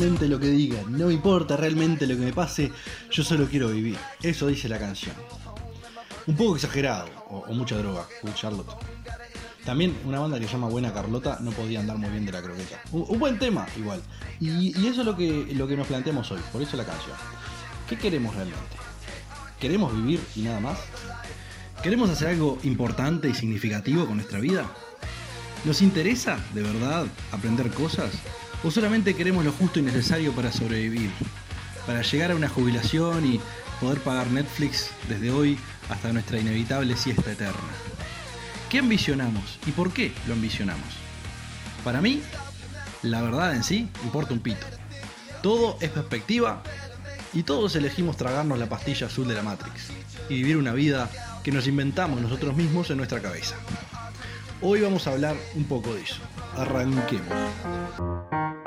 lo que digan, no me importa realmente lo que me pase, yo solo quiero vivir. Eso dice la canción. Un poco exagerado, o, mucha droga, Good Charlotte. También una banda que se llama Buena Carlota no podía andar muy bien de la croqueta. Un, buen tema, igual. Y, y eso es lo que, lo que nos planteamos hoy, por eso la canción. ¿Qué queremos realmente? ¿Queremos vivir y nada más? ¿Queremos hacer algo importante y significativo con nuestra vida? ¿Nos interesa, de verdad, aprender cosas? ¿O solamente queremos lo justo y necesario para sobrevivir? Para llegar a una jubilación y poder pagar Netflix desde hoy hasta nuestra inevitable siesta eterna. ¿Qué ambicionamos y por qué lo ambicionamos? Para mí, la verdad en sí importa un pito. Todo es perspectiva y todos elegimos tragarnos la pastilla azul de la Matrix y vivir una vida que nos inventamos nosotros mismos en nuestra cabeza. Hoy vamos a hablar un poco de eso. Arranquemos.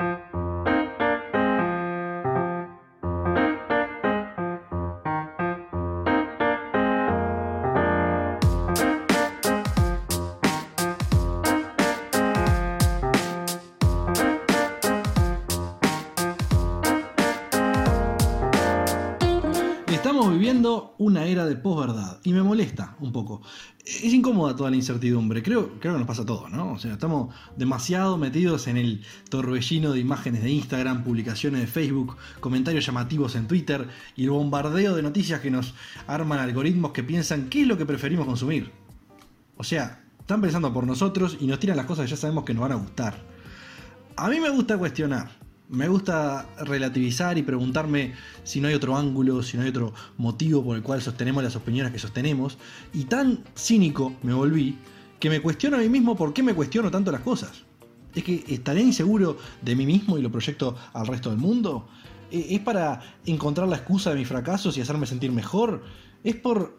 Viviendo una era de posverdad y me molesta un poco. Es incómoda toda la incertidumbre, creo, creo que nos pasa a todos, ¿no? O sea, estamos demasiado metidos en el torbellino de imágenes de Instagram, publicaciones de Facebook, comentarios llamativos en Twitter y el bombardeo de noticias que nos arman algoritmos que piensan qué es lo que preferimos consumir. O sea, están pensando por nosotros y nos tiran las cosas que ya sabemos que nos van a gustar. A mí me gusta cuestionar. Me gusta relativizar y preguntarme si no hay otro ángulo, si no hay otro motivo por el cual sostenemos las opiniones que sostenemos. Y tan cínico me volví que me cuestiono a mí mismo por qué me cuestiono tanto las cosas. ¿Es que estaré inseguro de mí mismo y lo proyecto al resto del mundo? ¿E- ¿Es para encontrar la excusa de mis fracasos y hacerme sentir mejor? ¿Es por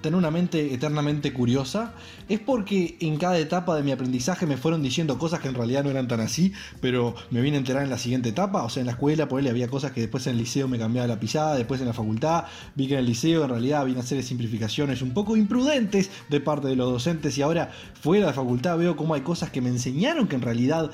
tener una mente eternamente curiosa? ¿Es porque en cada etapa de mi aprendizaje me fueron diciendo cosas que en realidad no eran tan así, pero me vine a enterar en la siguiente etapa? O sea, en la escuela, por ahí había cosas que después en el liceo me cambiaba la pisada, después en la facultad vi que en el liceo en realidad una serie de simplificaciones un poco imprudentes de parte de los docentes y ahora fuera de facultad veo cómo hay cosas que me enseñaron que en realidad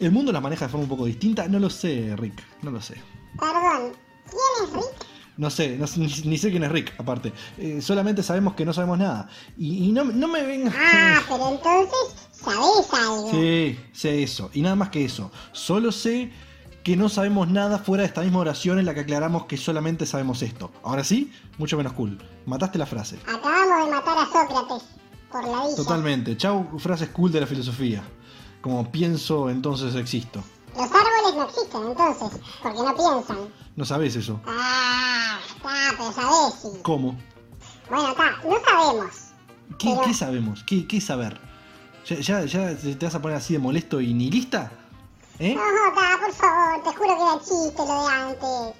el mundo las maneja de forma un poco distinta. No lo sé, Rick, no lo sé. Perdón, ¿quién es Rick? No sé, no ni, ni sé quién es Rick, aparte. Eh, solamente sabemos que no sabemos nada. Y, y no, no me vengas. Ah, pero entonces sabés algo. Sí, sé eso. Y nada más que eso. Solo sé que no sabemos nada fuera de esta misma oración en la que aclaramos que solamente sabemos esto. Ahora sí, mucho menos cool. Mataste la frase. Acabamos de matar a Sócrates por la villa. Totalmente. Chau, frases cool de la filosofía. Como pienso, entonces existo. No existen entonces, porque no piensan. No sabes eso. Ah, está, pero sabés, sí. ¿Cómo? Bueno, está, no sabemos. ¿Qué, Pero- qué sabemos? ¿Qué, qué saber? ¿Ya, ya, ya te vas a poner así de molesto y nihilista? ¿Eh? No, está, por favor, te juro que era chiste lo de antes.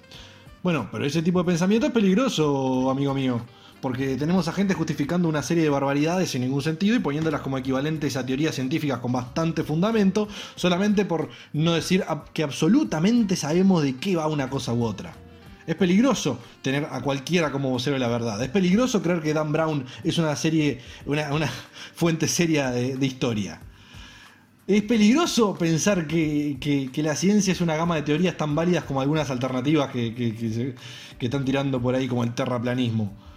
Bueno, pero ese tipo de pensamiento es peligroso, amigo mío. Porque tenemos a gente justificando una serie de barbaridades sin ningún sentido y poniéndolas como equivalentes a teorías científicas con bastante fundamento, solamente por no decir que absolutamente sabemos de qué va una cosa u otra. Es peligroso tener a cualquiera como vocero de la verdad. Es peligroso creer que Dan Brown es una serie, una, fuente seria de, historia. Es peligroso pensar que, que- que la ciencia es una gama de teorías tan válidas como algunas alternativas que, que están tirando por ahí como el terraplanismo.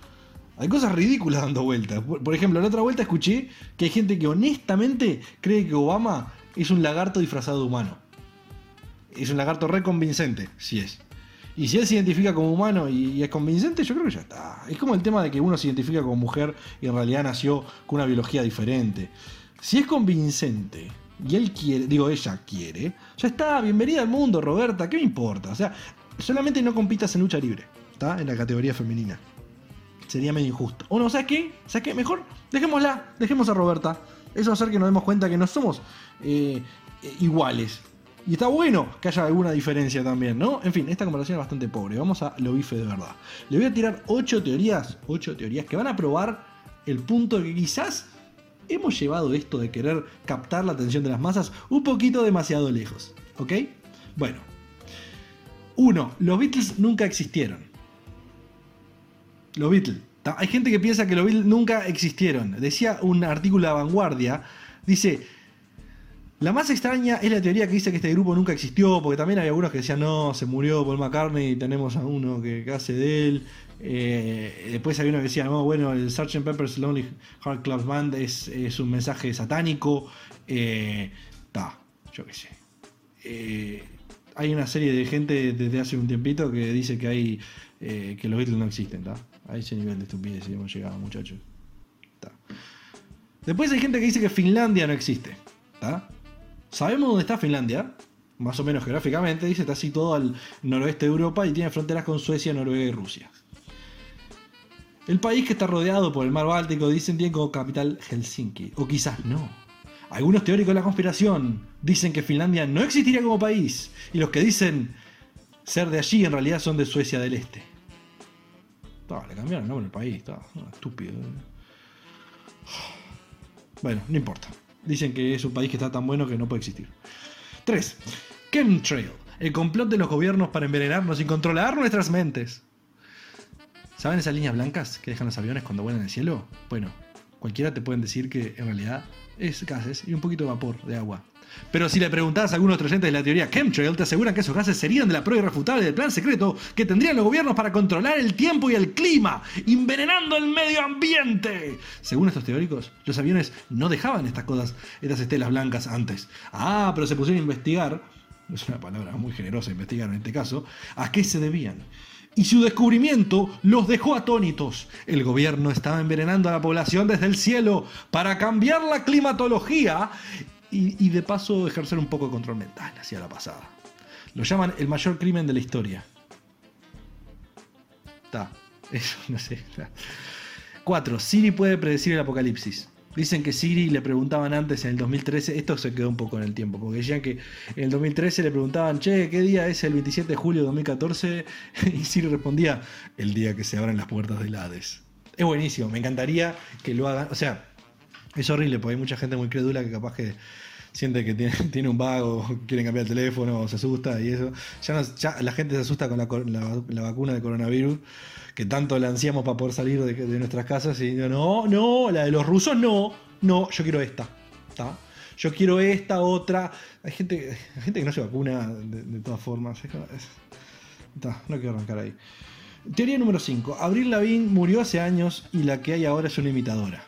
Hay cosas ridículas dando vueltas. Por, ejemplo, la otra vuelta escuché que hay gente que honestamente cree que Obama es un lagarto disfrazado de humano. Es un lagarto reconvincente, si es. Y si él se identifica como humano y es convincente, yo creo que ya está. Es como el tema de que uno se identifica como mujer y en realidad nació con una biología diferente. Si es convincente y él quiere, digo, ella quiere, ya está, bienvenida al mundo, Roberta, ¿qué me importa? O sea, solamente no compitas en lucha libre, ¿está? En la categoría femenina. Sería medio injusto. O no, ¿sabes qué? ¿Sabes qué? Mejor dejémosla, dejemos a Roberta. Eso va a hacer que nos demos cuenta que no somos eh, eh, iguales. Y está bueno que haya alguna diferencia también, ¿no? En fin, esta comparación es bastante pobre. Vamos a lo bife de verdad. Le voy a tirar 8 teorías, 8 teorías que van a probar el punto de que quizás hemos llevado esto de querer captar la atención de las masas un poquito demasiado lejos. ¿Ok? Bueno. 1. Los Beatles nunca existieron. Los Beatles. Hay gente que piensa que los Beatles nunca existieron. Decía un artículo de Vanguardia, dice, la más extraña es la teoría que dice que este grupo nunca existió, porque también hay algunos que decían, no, se murió Paul McCartney y tenemos a uno que, hace de él. Eh, después hay uno que decía, no, bueno, el Sgt. Pepper's Lonely Heart Club Band es, un mensaje satánico. Eh, ta, yo qué sé. Eh, hay una serie de gente desde hace un tiempito que dice que hay eh, que los Beatles no existen, ¿ta? A ese nivel de estupidez hemos llegado, muchachos. Ta. Después hay gente que dice que Finlandia no existe. Sabemos dónde está Finlandia, más o menos geográficamente, dice está situado al noroeste de Europa y tiene fronteras con Suecia, Noruega y Rusia. El país que está rodeado por el mar Báltico dicen tiene como capital Helsinki, o quizás no. Algunos teóricos de la conspiración dicen que Finlandia no existiría como país, y los que dicen ser de allí en realidad son de Suecia del Este. Le cambiaron el nombre del país, está estúpido. Bueno, no importa. Dicen que es un país que está tan bueno que no puede existir. 3. Chemtrail. El complot de los gobiernos para envenenarnos y controlar nuestras mentes. ¿Saben esas líneas blancas que dejan los aviones cuando vuelan en el cielo? Bueno, cualquiera te pueden decir que en realidad es gases y un poquito de vapor de agua. Pero si le preguntás a algunos oyentes de la teoría chemtrail, te aseguran que esos gases serían de la prueba irrefutable del plan secreto que tendrían los gobiernos para controlar el tiempo y el clima, envenenando el medio ambiente. Según estos teóricos, los aviones no dejaban estas cosas, estas estelas blancas antes. Ah, pero se pusieron a investigar, es una palabra muy generosa investigar en este caso, a qué se debían. Y su descubrimiento los dejó atónitos. El gobierno estaba envenenando a la población desde el cielo para cambiar la climatología y, de paso ejercer un poco de control mental hacia la pasada. Lo llaman el mayor crimen de la historia. Está, eso no sé. 4. Siri puede predecir el apocalipsis. Dicen que Siri le preguntaban antes en el 2013, esto se quedó un poco en el tiempo, porque decían que en el 2013 le preguntaban, che, ¿qué día es el 27 de julio de 2014? Y Siri respondía, el día que se abren las puertas del Hades. Es buenísimo, me encantaría que lo hagan, o sea, es horrible, porque hay mucha gente muy crédula que capaz que siente que tiene, un vago, quieren cambiar el teléfono, se asusta y eso. Ya, no- ya la gente se asusta con la, vacuna de coronavirus, que tanto la ansiamos para poder salir de, nuestras casas y digo, no, no, la de los rusos no, no, yo quiero esta. ¿tá? Yo quiero esta, otra. Hay gente, hay gente que no se vacuna de, todas formas. Es no quiero arrancar ahí. Teoría número 5. Abril Lavigne murió hace años y la que hay ahora es una imitadora.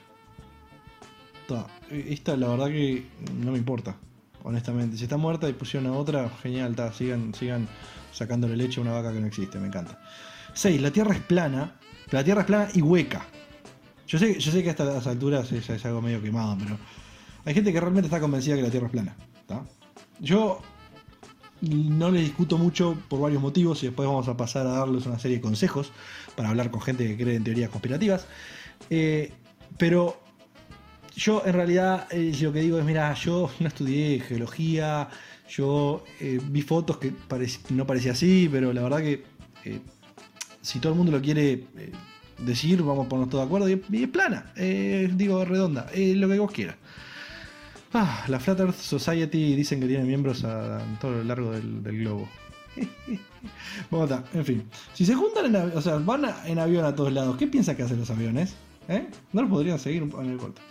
Ta, Esta la verdad que no me importa, honestamente. Si está muerta y pusieron a otra, genial, ta, sigan, sigan sacándole leche a una vaca que no existe, me encanta. 6. La Tierra es plana, la Tierra es plana y hueca. Yo sé, yo sé que a estas alturas es, algo medio quemado, pero hay gente que realmente está convencida que la Tierra es plana. Yo no les discuto mucho por varios motivos y después vamos a pasar a darles una serie de consejos para hablar con gente que cree en teorías conspirativas. Eh, pero yo en realidad eh, lo que digo es, mira, yo no estudié geología, yo eh, vi fotos que no parecía así, pero la verdad que eh, si todo el mundo lo quiere decir, vamos a ponernos todos de acuerdo, y, es plana, digo redonda, eh, lo que vos quieras. Ah, la Flat Earth Society dicen que tiene miembros a, todo lo largo del, globo. En fin. Si se juntan en o sea, van a- en avión a todos lados, ¿qué piensan que hacen los aviones? ¿No los podrían seguir poco? No importa.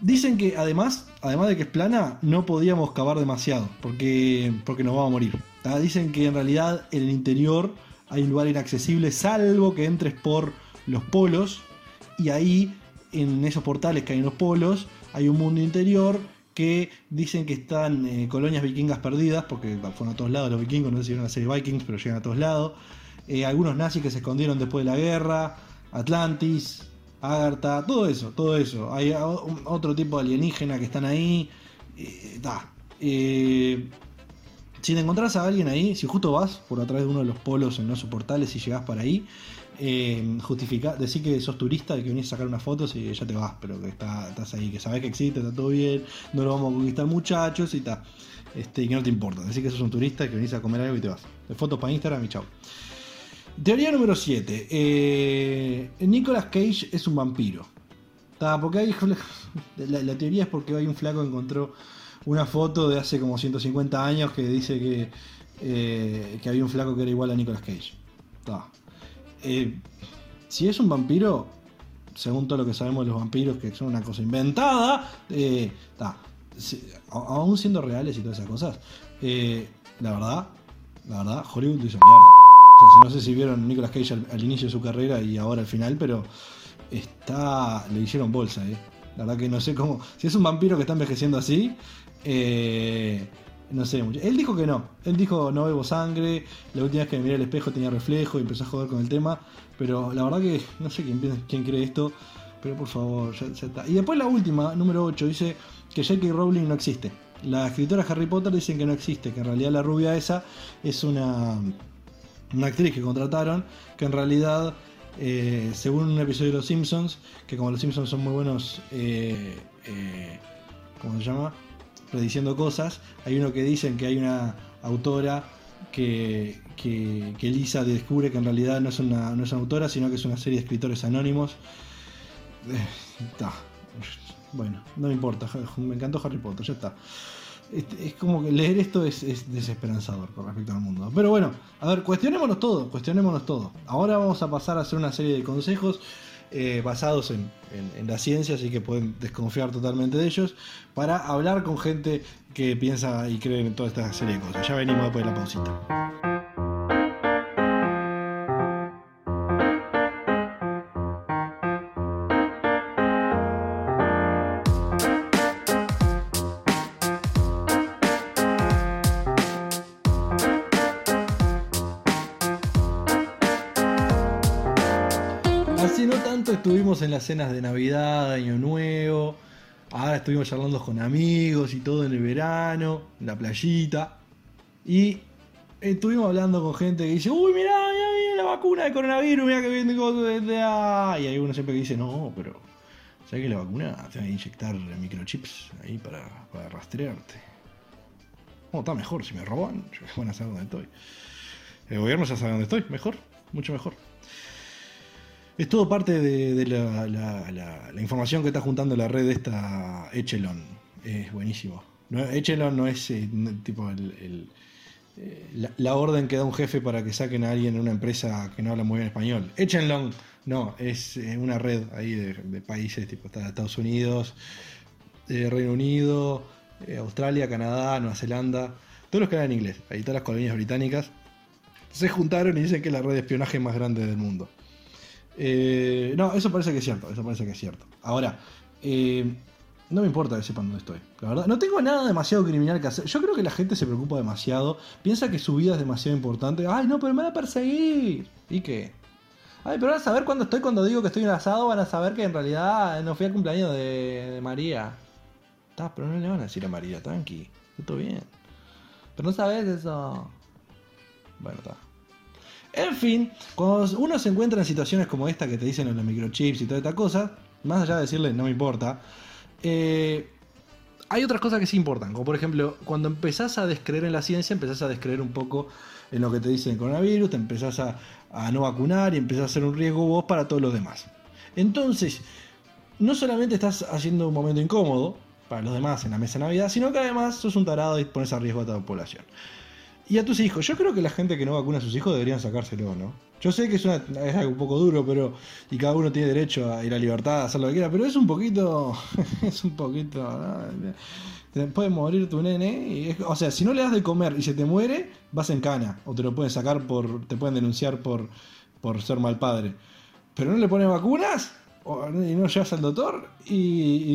Dicen que además, además de que es plana, no podíamos cavar demasiado, porque, porque nos vamos a morir. Dicen que en realidad en el interior hay un lugar inaccesible, salvo que entres por los polos, y ahí, en esos portales que hay en los polos, hay un mundo interior que dicen que están eh, colonias vikingas perdidas, porque fueron a todos lados los vikingos, no sé si vieron la serie Vikings, pero llegan a todos lados. Eh, algunos nazis que se escondieron después de la guerra, Atlantis, Agartha, todo eso, todo eso. Hay otro tipo de alienígena que están ahí. eh, ta. Eh, si te encontrás a alguien ahí, si justo vas por atrás de uno de los polos en esos portales y llegás para ahí, eh, justifica, decir que sos turista y que venís a sacar unas fotos y ya te vas, pero que está, estás ahí, que sabés que existe, está todo bien, no lo vamos a conquistar muchachos y está. este, que no te importa. Decir que sos un turista y que venís a comer algo y te vas. De fotos para Instagram y chao. Teoría número 7. Eh, Nicolas Cage es un vampiro. Porque la, teoría es porque hay un flaco que encontró una foto de hace como 150 años que dice que, eh, que había un flaco que era igual a Nicolas Cage. Eh, si es un vampiro, según todo lo que sabemos de los vampiros, que son una cosa inventada, eh, aún siendo reales y todas esas cosas, eh, la verdad, la verdad, Hollywood hizo mierda. No sé si vieron Nicolas Cage al, inicio de su carrera y ahora al final, pero está. le hicieron bolsa, eh. La verdad que no sé cómo. Si es un vampiro que está envejeciendo así, eh, no sé mucho. Él dijo que no. Él dijo no bebo sangre. La última vez que me miré al espejo tenía reflejo y empezó a joder con el tema. Pero la verdad que no sé quién, quién cree esto. Pero por favor, ya, ya está. Y después la última, número 8, dice que J.K. Rowling no existe. La escritora Harry Potter dicen que no existe, que en realidad la rubia esa es una, una actriz que contrataron, que en realidad, eh, según un episodio de Los Simpsons, que como los Simpsons son muy buenos, eh, eh, ¿cómo se llama? Prediciendo cosas, hay uno que dicen que hay una autora que, que, Lisa descubre que en realidad no es, una, no es una autora, sino que es una serie de escritores anónimos. Eh, ta. Bueno, no me importa, me encantó Harry Potter, ya está. Este, Es como que leer esto es, es desesperanzador con respecto al mundo. Pero bueno, a ver, cuestionémonos todo, cuestionémonos todo. Ahora vamos a pasar a hacer una serie de consejos eh, basados en, en- en la ciencia, así que pueden desconfiar totalmente de ellos, para hablar con gente que piensa y cree en toda esta serie de cosas. Ya venimos después de la pausita. De Navidad, Año Nuevo. Ahora estuvimos charlando con amigos y todo en el verano, en la playita. Y estuvimos hablando con gente que dice, uy, mirá, ya viene la vacuna de coronavirus, mirá que viene ah". Y hay uno siempre que dice, no, pero ¿sabes que la vacuna te va a inyectar microchips ahí para, para rastrearte? Oh, está mejor, si me roban, van a saber dónde estoy. El gobierno ya sabe dónde estoy, mejor, mucho mejor. Es todo parte de, la, la- la- la información que está juntando la red esta Echelon. Es buenísimo. Echelon no es eh, tipo el, eh, la, orden que da un jefe para que saquen a alguien en una empresa que no habla muy bien español. Echelon, no, es eh, una red ahí de, países, tipo Estados Unidos, Reino Unido, Australia, Canadá, Nueva Zelanda, todos los que hablan inglés, ahí todas las colonias británicas, se juntaron y dicen que es la red de espionaje más grande del mundo. Eh, no, eso parece que es cierto, eso parece que es cierto. Ahora, eh, no me importa que sepan dónde estoy, la verdad. No tengo nada demasiado criminal que hacer. Yo creo que la gente se preocupa demasiado, piensa que su vida es demasiado importante. Ay, no, pero me van a perseguir. ¿Y qué? Ay, pero van a saber cuando estoy, cuando digo que estoy en asado, van a saber que en realidad no fui al cumpleaños de, de María. Está, pero no le van a decir a María, tranqui, está todo bien. Pero no sabes eso. Bueno, está. En fin, cuando uno se encuentra en situaciones como esta que te dicen los microchips y toda esta cosa, más allá de decirle no me importa, eh, hay otras cosas que sí importan. Como por ejemplo, cuando empezás a descreer en la ciencia, empezás a descreer un poco en lo que te dicen el coronavirus, te empezás a, a no vacunar y empezás a ser un riesgo vos para todos los demás. Entonces, no solamente estás haciendo un momento incómodo para los demás en la mesa de Navidad, sino que además sos un tarado y pones a riesgo a toda la población. Y a tus hijos. Yo creo que la gente que no vacuna a sus hijos deberían sacárselo, ¿no? Yo sé que es, es algo un poco duro, pero. Y cada uno tiene derecho a ir a libertad, a hacer lo que quiera, pero es un poquito. es un poquito. ¿no? Te puede morir tu nene. y o sea, si no le das de comer y se te muere, vas en cana. O te lo pueden sacar por. Te pueden denunciar por, por ser mal padre. Pero no le pones vacunas y no llegas al doctor y,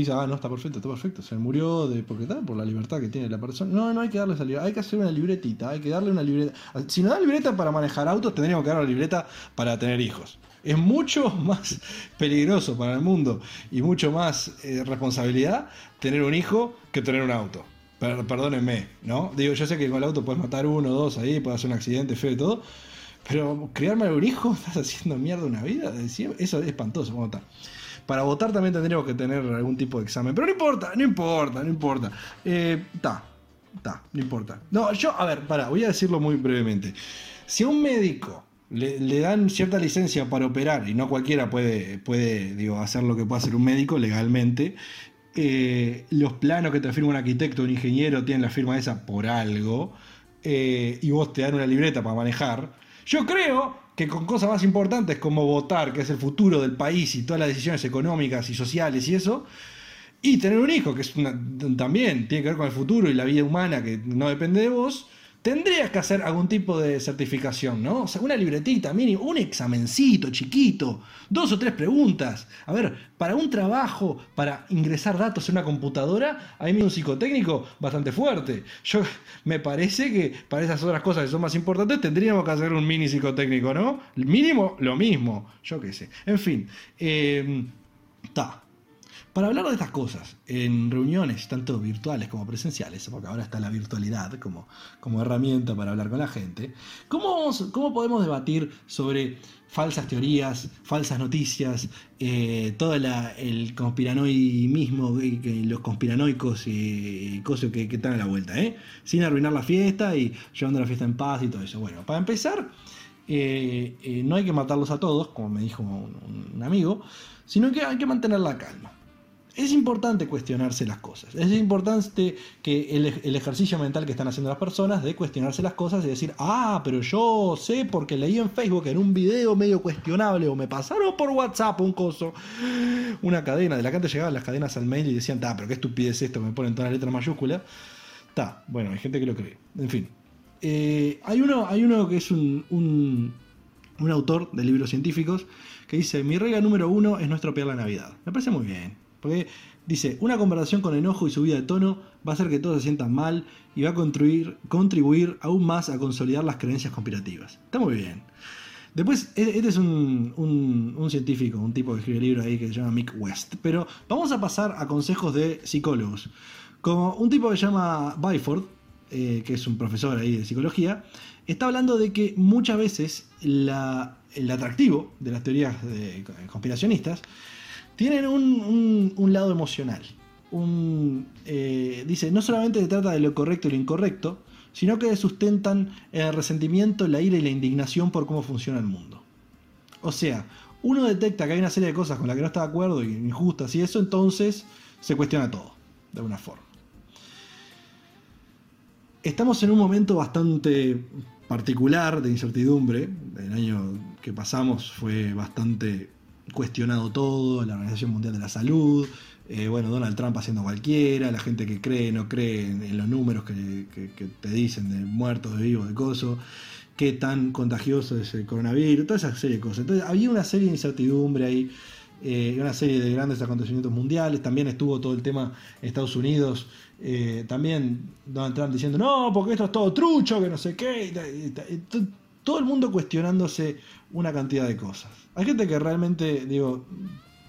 y ah, no, está perfecto, está perfecto. Se murió de porque está por la libertad que tiene la persona. No, no hay que darle esa libertad, hay que hacer una libretita, hay que darle una libreta. Si no da libreta para manejar autos, tendríamos que dar una libreta para tener hijos. Es mucho más peligroso para el mundo y mucho más eh, responsabilidad tener un hijo que tener un auto. Per- perdónenme, ¿no? Digo, yo sé que con el auto puedes matar uno o dos ahí, puede hacer un accidente feo y todo, pero criarme a un hijo, estás haciendo mierda una vida. Eso es espantoso. ¿cómo está? Para votar también tendríamos que tener algún tipo de examen. Pero no importa, no importa, no importa. Eh, ta. Está, no importa. No, yo, a ver, para, voy a decirlo muy brevemente. Si a un médico le, dan cierta licencia para operar, y no cualquiera puede, puede digo, hacer lo que puede hacer un médico legalmente, eh, los planos que te firma un arquitecto un ingeniero tienen la firma esa por algo, eh, y vos te dan una libreta para manejar, yo creo que con cosas más importantes como votar, que es el futuro del país y todas las decisiones económicas y sociales y eso, y tener un hijo, que es también tiene que ver con el futuro y la vida humana que no depende de vos, tendrías que hacer algún tipo de certificación, ¿no? O sea, una libretita mínimo, un examencito chiquito, dos o tres preguntas. A ver, para un trabajo, para ingresar datos en una computadora, hay un psicotécnico bastante fuerte. Yo me parece que para esas otras cosas que son más importantes tendríamos que hacer un mini psicotécnico, ¿no? Mínimo lo mismo, yo qué sé. En fin, está. Para hablar de estas cosas, en reuniones tanto virtuales como presenciales, porque ahora está la virtualidad como, como herramienta para hablar con la gente, ¿cómo, cómo podemos debatir sobre falsas teorías, falsas noticias, eh, todo la- el conspiranoimismo, que los conspiranoicos y, cosas que, que están a la vuelta, ¿eh? sin arruinar la fiesta y llevando la fiesta en paz y todo eso? Bueno, para empezar, eh, eh, no hay que matarlos a todos, como me dijo un, un amigo, sino que hay que mantener la calma. Es importante cuestionarse las cosas. Es importante que el, ejercicio mental que están haciendo las personas de cuestionarse las cosas y decir, ah, pero yo sé porque leí en Facebook en un video medio cuestionable o me pasaron por WhatsApp un coso, una cadena, de la que antes llegaban las cadenas al mail y decían, ah, pero qué estupidez esto, me ponen todas las letras mayúsculas. Está, bueno, hay gente que lo cree. En fin. Eh, hay, uno, hay uno que es un, un autor de libros científicos que dice, mi regla número uno es no estropear la Navidad. Me parece muy bien. Porque dice, una conversación con enojo y subida de tono va a hacer que todos se sientan mal y va a contribuir, aún más a consolidar las creencias conspirativas. Está muy bien. Después, e- este es un, un- científico, un tipo que escribe libros ahí que se llama Mick West. Pero vamos a pasar a consejos de psicólogos. Como un tipo que se llama Byford, eh, que es un profesor ahí de psicología, está hablando de que muchas veces el atractivo de las teorías de- conspiracionistas tienen un, un- lado emocional. Un, eh, dice, no solamente se trata de lo correcto y lo incorrecto, sino que sustentan el resentimiento, la ira y la indignación por cómo funciona el mundo. O sea, uno detecta que hay una serie de cosas con las que no está de acuerdo y injustas y eso, entonces se cuestiona todo, de alguna forma. Estamos en un momento bastante particular de incertidumbre. El año que pasamos fue bastante cuestionado todo, la Organización Mundial de la Salud, eh, bueno, Donald Trump haciendo cualquiera, la gente que cree, no cree en, los números que, te dicen de muertos, de vivos, de cosas, qué tan contagioso es el coronavirus, toda esa serie de cosas. Entonces había una serie de incertidumbre ahí, eh, una serie de grandes acontecimientos mundiales, también estuvo todo el tema Estados Unidos, eh, también Donald Trump diciendo, no, porque esto es todo trucho, que no sé qué, y y todo el mundo cuestionándose una cantidad de cosas. Hay gente que realmente, digo,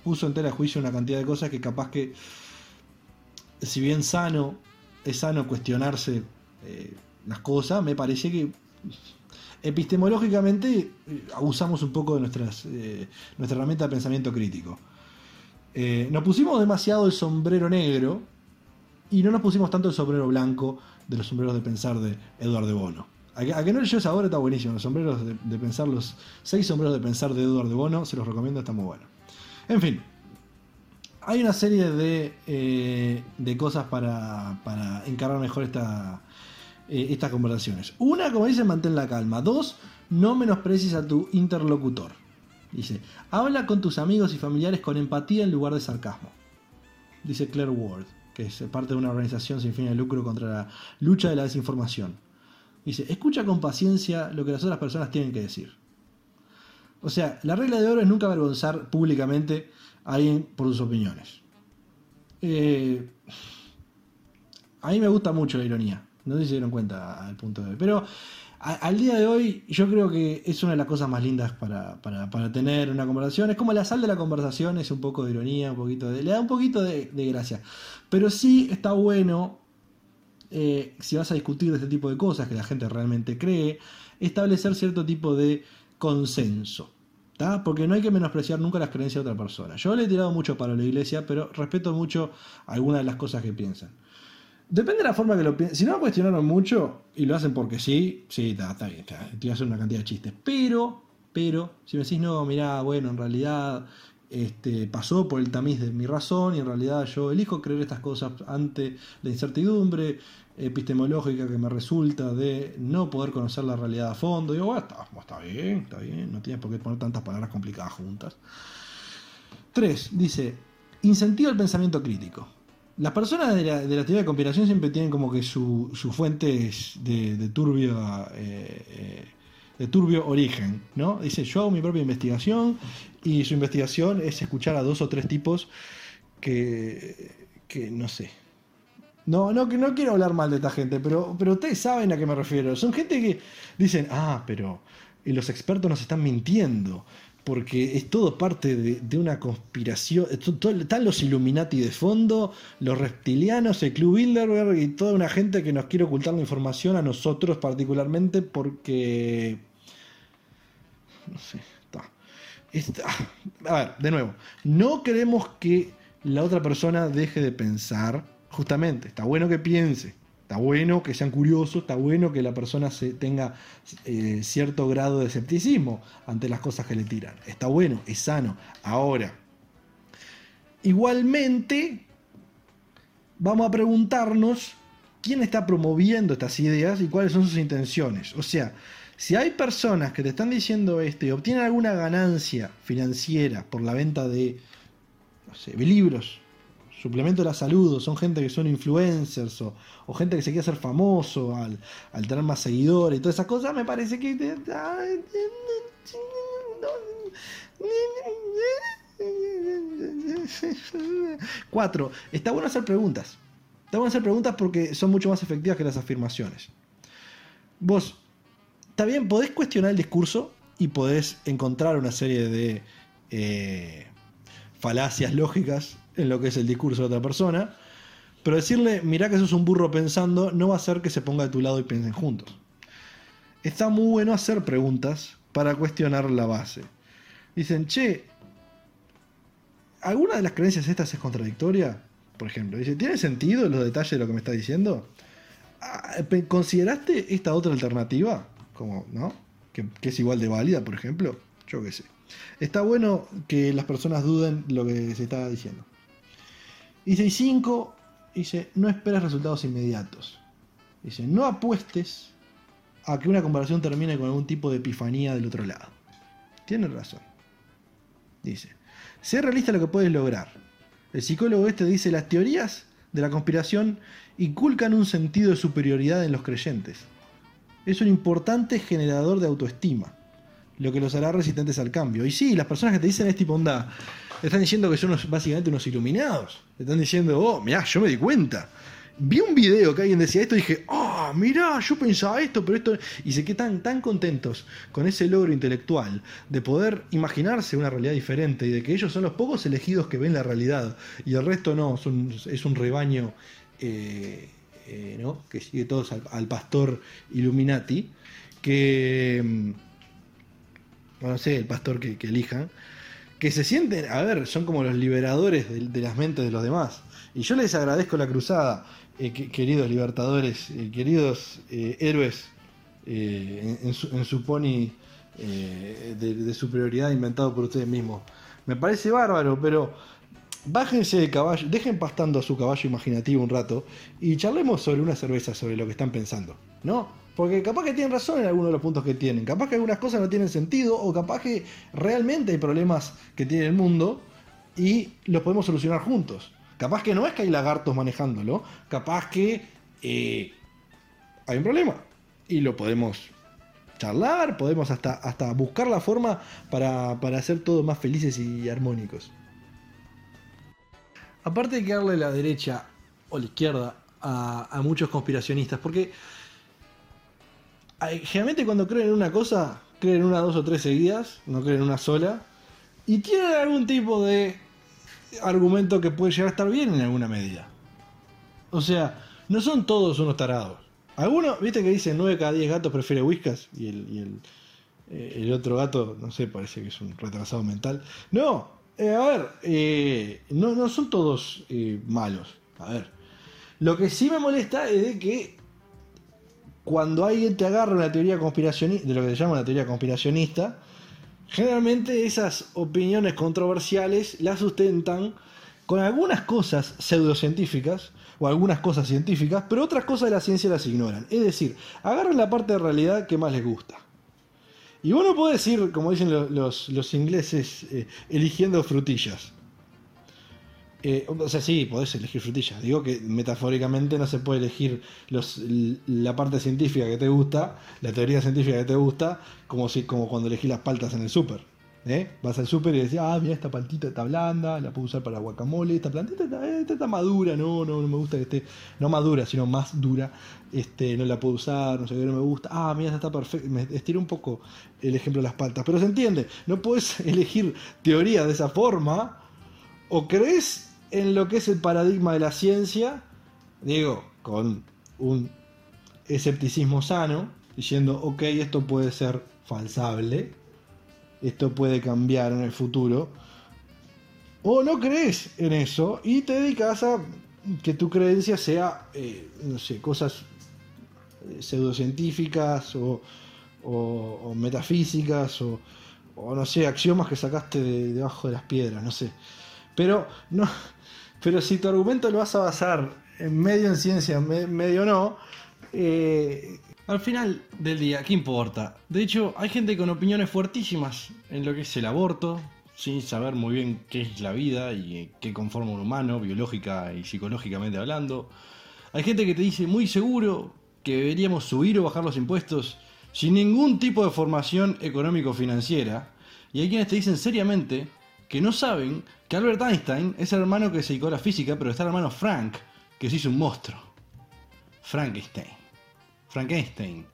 puso en tela de juicio una cantidad de cosas que capaz que, si bien sano, es sano cuestionarse eh, las cosas, me parece que epistemológicamente eh, abusamos un poco de nuestras, eh, nuestra herramienta de pensamiento crítico. Nos pusimos demasiado el sombrero negro y no nos pusimos tanto el sombrero blanco de los sombreros de pensar de Eduardo Bono. A que, a que no leyes ahora está buenísimo. Los sombreros de, pensar, los seis sombreros de pensar de Eduardo Bono, se los recomiendo, está muy bueno. En fin, hay una serie de, eh, de cosas para, para encarar mejor esta, eh, estas conversaciones. Una, como dice, mantén la calma. Dos, no menosprecies a tu interlocutor. Dice, habla con tus amigos y familiares con empatía en lugar de sarcasmo. Dice Claire Ward, que es parte de una organización sin fin de lucro contra la lucha de la desinformación. Dice, escucha con paciencia lo que las otras personas tienen que decir. O sea, la regla de oro es nunca avergonzar públicamente a alguien por sus opiniones. Eh, a mí me gusta mucho la ironía. No sé si se dieron cuenta al punto de hoy. Pero al día de hoy yo creo que es una de las cosas más lindas para, para- para tener una conversación. Es como la sal de la conversación, es un poco de ironía, un poquito de... Le da un poquito de gracia. Pero sí está bueno, eh, si vas a discutir de este tipo de cosas que la gente realmente cree, establecer cierto tipo de consenso. ¿tá? Porque no hay que menospreciar nunca las creencias de otra persona. Yo le he tirado mucho para la iglesia, pero respeto mucho algunas de las cosas que piensan. Depende de la forma que lo piensen. Si no lo cuestionaron mucho y lo hacen porque sí, sí, está, bien, está, a hacer una cantidad de chistes. Pero, pero, si me decís, no, mirá, bueno, en realidad este, pasó por el tamiz de mi razón y en realidad yo elijo creer estas cosas ante la incertidumbre epistemológica que me resulta de no poder conocer la realidad a fondo. Digo, bueno, está, está bien, está bien, no tienes por qué poner tantas palabras complicadas juntas. 3. Dice, incentivo el pensamiento crítico. Las personas de la, teoría de conspiración siempre tienen como que su, su fuente de, turbio, eh, eh, de turbio origen, ¿no? Dice, yo hago mi propia investigación y su investigación es escuchar a dos o tres tipos que, que no sé. No, no, no quiero hablar mal de esta gente, pero, pero ustedes saben a qué me refiero. Son gente que dicen, ah, pero los expertos nos están mintiendo porque es todo parte de, de una conspiración. Están los Illuminati de fondo, los reptilianos, el Club Bilderberg y toda una gente que nos quiere ocultar la información a nosotros particularmente porque... No sé, está. Está- A ver, de nuevo, no queremos que la otra persona deje de pensar, justamente, está bueno que piense. Está bueno que sean curiosos, está bueno que la persona se tenga eh, cierto grado de escepticismo ante las cosas que le tiran. Está bueno, es sano. Ahora, igualmente, vamos a preguntarnos quién está promoviendo estas ideas y cuáles son sus intenciones. O sea, si hay personas que te están diciendo esto y obtienen alguna ganancia financiera por la venta de, libros, suplemento de la salud, o son gente que son influencers, o, o gente que se quiere hacer famoso al, al tener más seguidores y todas esas cosas, me parece que... Cuatro, está bueno hacer preguntas. Está bueno hacer preguntas porque son mucho más efectivas que las afirmaciones. Vos, está bien, podés cuestionar el discurso y podés encontrar una serie de eh, falacias lógicas en lo que es el discurso de otra persona, pero decirle, mirá que sos un burro pensando, no va a hacer que se ponga de tu lado y piensen juntos. Está muy bueno hacer preguntas para cuestionar la base. Dicen, che, ¿alguna de las creencias estas es contradictoria? Por ejemplo, dice, ¿tiene sentido los detalles de lo que me está diciendo? Ah, ¿Consideraste esta otra alternativa? Como, ¿no? Que, es igual de válida, por ejemplo. Yo qué sé. Está bueno que las personas duden lo que se está diciendo. Dice, y 5, dice, no esperes resultados inmediatos. Dice, no apuestes a que una comparación termine con algún tipo de epifanía del otro lado. Tiene razón. Dice, sé realista lo que puedes lograr. El psicólogo este dice, las teorías de la conspiración inculcan un sentido de superioridad en los creyentes. Es un importante generador de autoestima, lo que los hará resistentes al cambio. Y sí, las personas que te dicen es tipo onda, están diciendo que son básicamente unos iluminados. Están diciendo, oh, mirá, yo me di cuenta. Vi un video que alguien decía esto y dije, ah, mirá, yo pensaba esto, pero esto. Y se quedan tan contentos con ese logro intelectual de poder imaginarse una realidad diferente y de que ellos son los pocos elegidos que ven la realidad y el resto no, es un rebaño eh, eh, que sigue todos al, pastor Illuminati, que. mm, bueno, no sé, el pastor que, elijan, que se sienten, a ver, son como los liberadores de, las mentes de los demás. Y yo les agradezco la cruzada, eh, que- queridos libertadores, eh, queridos héroes en, su, en pony de superioridad inventado por ustedes mismos. Me parece bárbaro, pero bájense de caballo, dejen pastando a su caballo imaginativo un rato y charlemos sobre una cerveza sobre lo que están pensando, ¿no? Porque capaz que tienen razón en algunos de los puntos que tienen, capaz que algunas cosas no tienen sentido o capaz que realmente hay problemas que tiene el mundo y los podemos solucionar juntos. Capaz que no es que hay lagartos manejándolo, capaz que eh, hay un problema y lo podemos charlar, podemos hasta, hasta buscar la forma para, para hacer todos más felices y armónicos. Aparte de que darle la derecha o la izquierda a, muchos conspiracionistas, porque generalmente cuando creen en una cosa, creen en una, dos o tres seguidas, no creen en una sola, y tienen algún tipo de argumento que puede llegar a estar bien en alguna medida. O sea, no son todos unos tarados. Algunos, viste que dicen 9 cada 10 gatos prefiere whiskas y el, y el, eh, el otro gato, no sé, parece que es un retrasado mental. No, eh, a ver, eh, no, no son todos eh, malos. A ver, Lo que sí me molesta es de que cuando alguien te agarra una teoría conspiracionista, de lo que se llama una teoría conspiracionista, generalmente esas opiniones controversiales las sustentan con algunas cosas pseudocientíficas o algunas cosas científicas, pero otras cosas de la ciencia las ignoran. Es decir, agarran la parte de realidad que más les gusta. Y vos no podés ir, como dicen lo- los, los ingleses, eh, eligiendo frutillas. Eh, o sea, sí, podés elegir frutillas. Digo que metafóricamente no se puede elegir los, la parte científica que te gusta, la teoría científica que te gusta, como, si, como cuando elegís las paltas en el súper. ¿Eh? Vas al súper y decís, ah, mira, esta plantita está blanda, la puedo usar para guacamole, esta plantita está, esta está madura, no, no, no me gusta que esté, no madura, sino más dura, este, no la puedo usar, no sé qué, no me gusta, ah, mira, esta está perfecta, me estiré un poco el ejemplo de las paltas, pero se entiende, no puedes elegir teoría de esa forma, o crees en lo que es el paradigma de la ciencia, digo, con un escepticismo sano, diciendo, ok, esto puede ser falsable, esto puede cambiar en el futuro, o no crees en eso y te dedicas a que tu creencia sea, eh, no sé, cosas eh, pseudocientíficas o, o- metafísicas o, no sé, axiomas que sacaste de- debajo de las piedras, no sé. Pero no, pero si tu argumento lo vas a basar en medio en ciencia, me- medio no, eh, Al final del día, ¿qué importa? De hecho, hay gente con opiniones fuertísimas en lo que es el aborto, sin saber muy bien qué es la vida y qué conforma un humano, biológica y psicológicamente hablando. Hay gente que te dice muy seguro que deberíamos subir o bajar los impuestos sin ningún tipo de formación económico-financiera. Y hay quienes te dicen seriamente que no saben que Albert Einstein es el hermano que se dedicó a la física, pero está el hermano Frank, que se hizo un monstruo. Frankenstein. Frankenstein.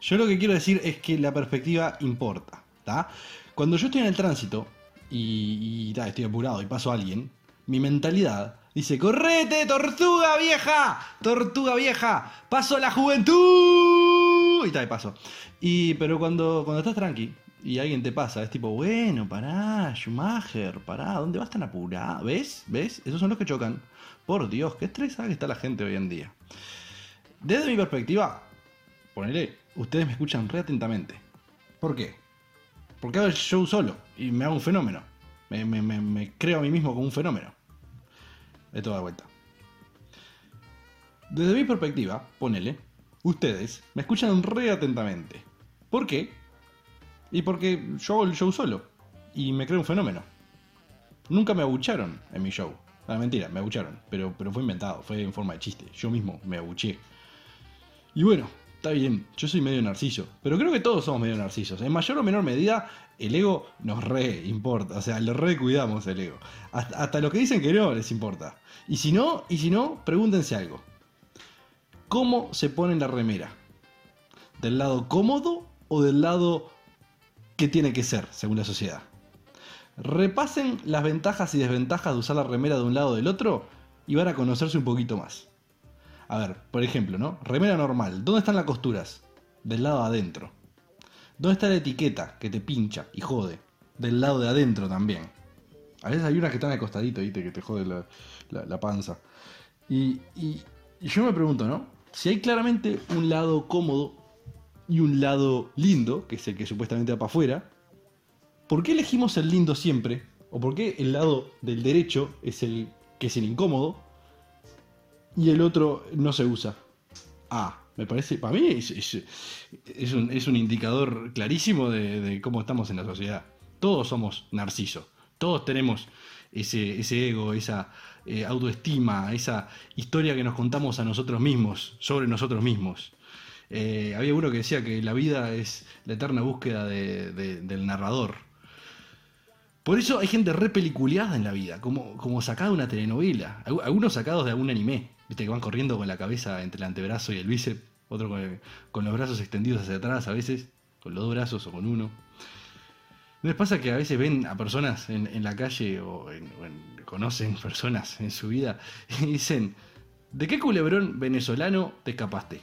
Yo lo que quiero decir es que la perspectiva importa. Cuando yo estoy en el tránsito y, estoy apurado y paso a alguien, mi mentalidad dice, correte, tortuga vieja, tortuga vieja, paso la juventud. Y tal, paso. Y, pero cuando, cuando estás tranqui y alguien te pasa, es tipo, bueno, pará, Schumacher, pará, ¿dónde vas tan apurado? ¿Ves? ¿Ves? Esos son los que chocan. Por Dios, qué estresada que está la gente hoy en día. Desde mi perspectiva, ponele, ustedes me escuchan re atentamente. ¿Por qué? Porque hago el show solo y me hago un fenómeno. Me, creo a mí mismo como un fenómeno. Esto da vuelta. Desde mi perspectiva, ponele, ustedes me escuchan re atentamente. ¿Por qué? Y porque yo hago el show solo y me creo un fenómeno. Nunca me abucharon en mi show. Ah, mentira, me abucharon, pero, pero fue inventado, fue en forma de chiste. Yo mismo me abuché. Y bueno, está bien, yo soy medio narciso, pero creo que todos somos medio narcisos. En mayor o menor medida, el ego nos re importa, o sea, lo re cuidamos el ego. Hasta, hasta los que dicen que no les importa. Y si no, y si no, pregúntense algo. ¿Cómo se pone la remera? ¿Del lado cómodo o del lado que tiene que ser, según la sociedad? Repasen las ventajas y desventajas de usar la remera de un lado o del otro y van a conocerse un poquito más. A ver, por ejemplo, ¿no? Remera normal. ¿Dónde están las costuras? Del lado de adentro. ¿Dónde está la etiqueta que te pincha y jode? Del lado de adentro también. A veces hay unas que están al costadito, ¿viste? Que te jode la, panza. Y, y- y yo me pregunto, ¿no? Si hay claramente un lado cómodo y un lado lindo, que es el que supuestamente va para afuera, ¿por qué elegimos el lindo siempre? ¿O por qué el lado del derecho es el que es el incómodo y el otro no se usa? Ah, me parece, para mí es, un, es un indicador clarísimo de, cómo estamos en la sociedad. Todos somos narcisos, todos tenemos ese, ese ego, esa eh, autoestima, esa historia que nos contamos a nosotros mismos, sobre nosotros mismos. Eh, había uno que decía que la vida es la eterna búsqueda de- de- del narrador. Por eso hay gente re peliculeada en la vida, como, como sacada de una telenovela. Algu- Algunos sacados de algún anime, viste que van corriendo con la cabeza entre el antebrazo y el bíceps, otro con, con los brazos extendidos hacia atrás a veces, con los dos brazos o con uno. ¿No les pasa que a veces ven a personas en, en la calle o, en- o en- conocen personas en su vida y dicen, ¿de qué culebrón venezolano te escapaste?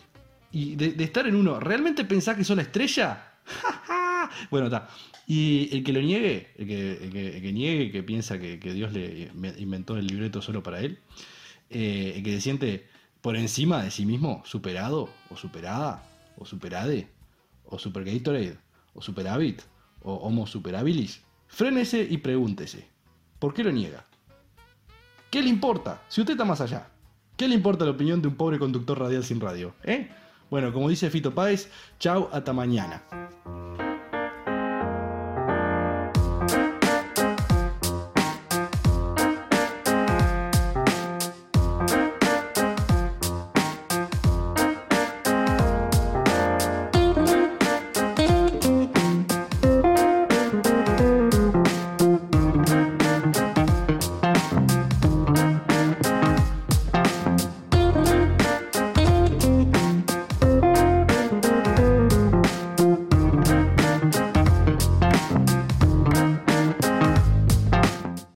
Y de, de estar en uno, ¿realmente pensás que sos la estrella? bueno, está. Y el que lo niegue, el que, el que, el que niegue, que piensa que, que Dios le inventó el libreto solo para él, eh, que se siente por encima de sí mismo, superado, o superada, o superade, o super Gatorade, o superávit, o homo superabilis, frénese y pregúntese, ¿por qué lo niega? ¿Qué le importa? Si usted está más allá, ¿qué le importa la opinión de un pobre conductor radial sin radio? ¿Eh? Bueno, como dice Fito Páez, chau, hasta mañana.